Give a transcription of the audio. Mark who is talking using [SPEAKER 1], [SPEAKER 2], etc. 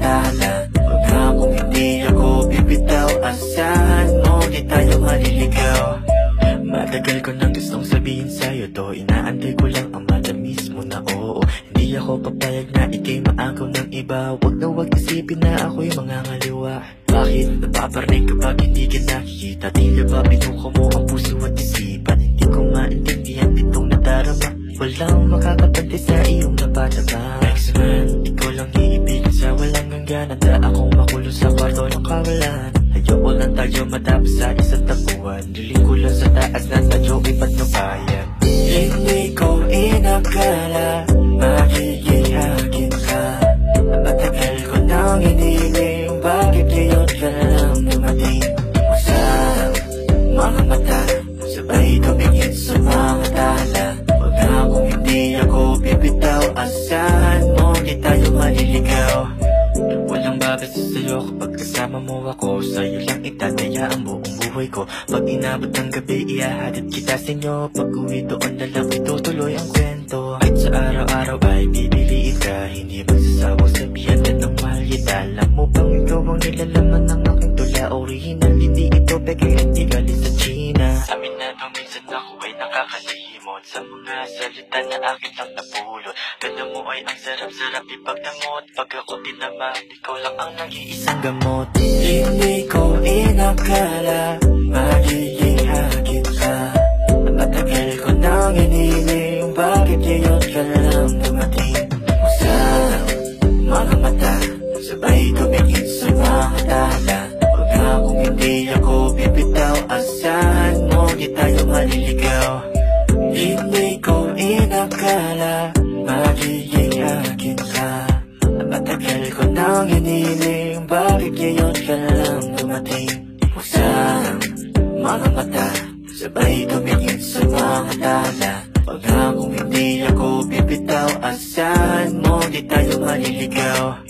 [SPEAKER 1] alaala Maghapong hindi ako bibitaw Asahan mo di tayo maliligaw. Matagal ko nang gustong sabihin sa'yo to Inaantay ko lang ang matamis mo na oo. Hindi ako papayag na ikay maagaw ng iba. Huwag na huwag isipin na ako'y mga ngaliwa. Bakit napaparinig kapag hindi ka nakikita? Tila ba binuko mo ang puso Ayoko lang tayo matapos sa isang tapuan Diling ko lang sa taas na tadyo ipatnubayan Hindi ko inakala Makikihagin ka. Matagal ko nang iniling Bakit ngayon ka lang dumating? Sa mga mata Sabay tumingin sa mga tala. Huwag na kung hindi ako bibitaw Asahan sa'yo. Kapag kasama mo ako Sa'yo lang itataya ang buong buhay ko. Pag inabot ng gabi, ihahatid kita sa inyo. Pag uwi doon na lang itutuloy ang kwento. Kahit sa araw-araw ay pipiliin ka Hindi magsasawang sabihan ka ng mahal. Kita Alam mo bang ikaw ang nilalaman at di galing sa China. Aminado minsan ako ay nakakalimot Sa mga salita na akin lang napulot. Ganda mo ay ang sarap-sarap ipagdamot. Pag ako tinama, ikaw lang ang nag-iisang gamot. Hindi ko inakala Magiging hagit ka hindi ako bibitaw Asahan mo di tayo maliligaw Hindi ko inakala Magiging akin ka. Matagal ko nang hiniling Bakit ngayon ka lang dumating? Sa mga mata Sabay tumingin sa mga tala kung hindi ako bibitaw Asahan mo di tayo maliligaw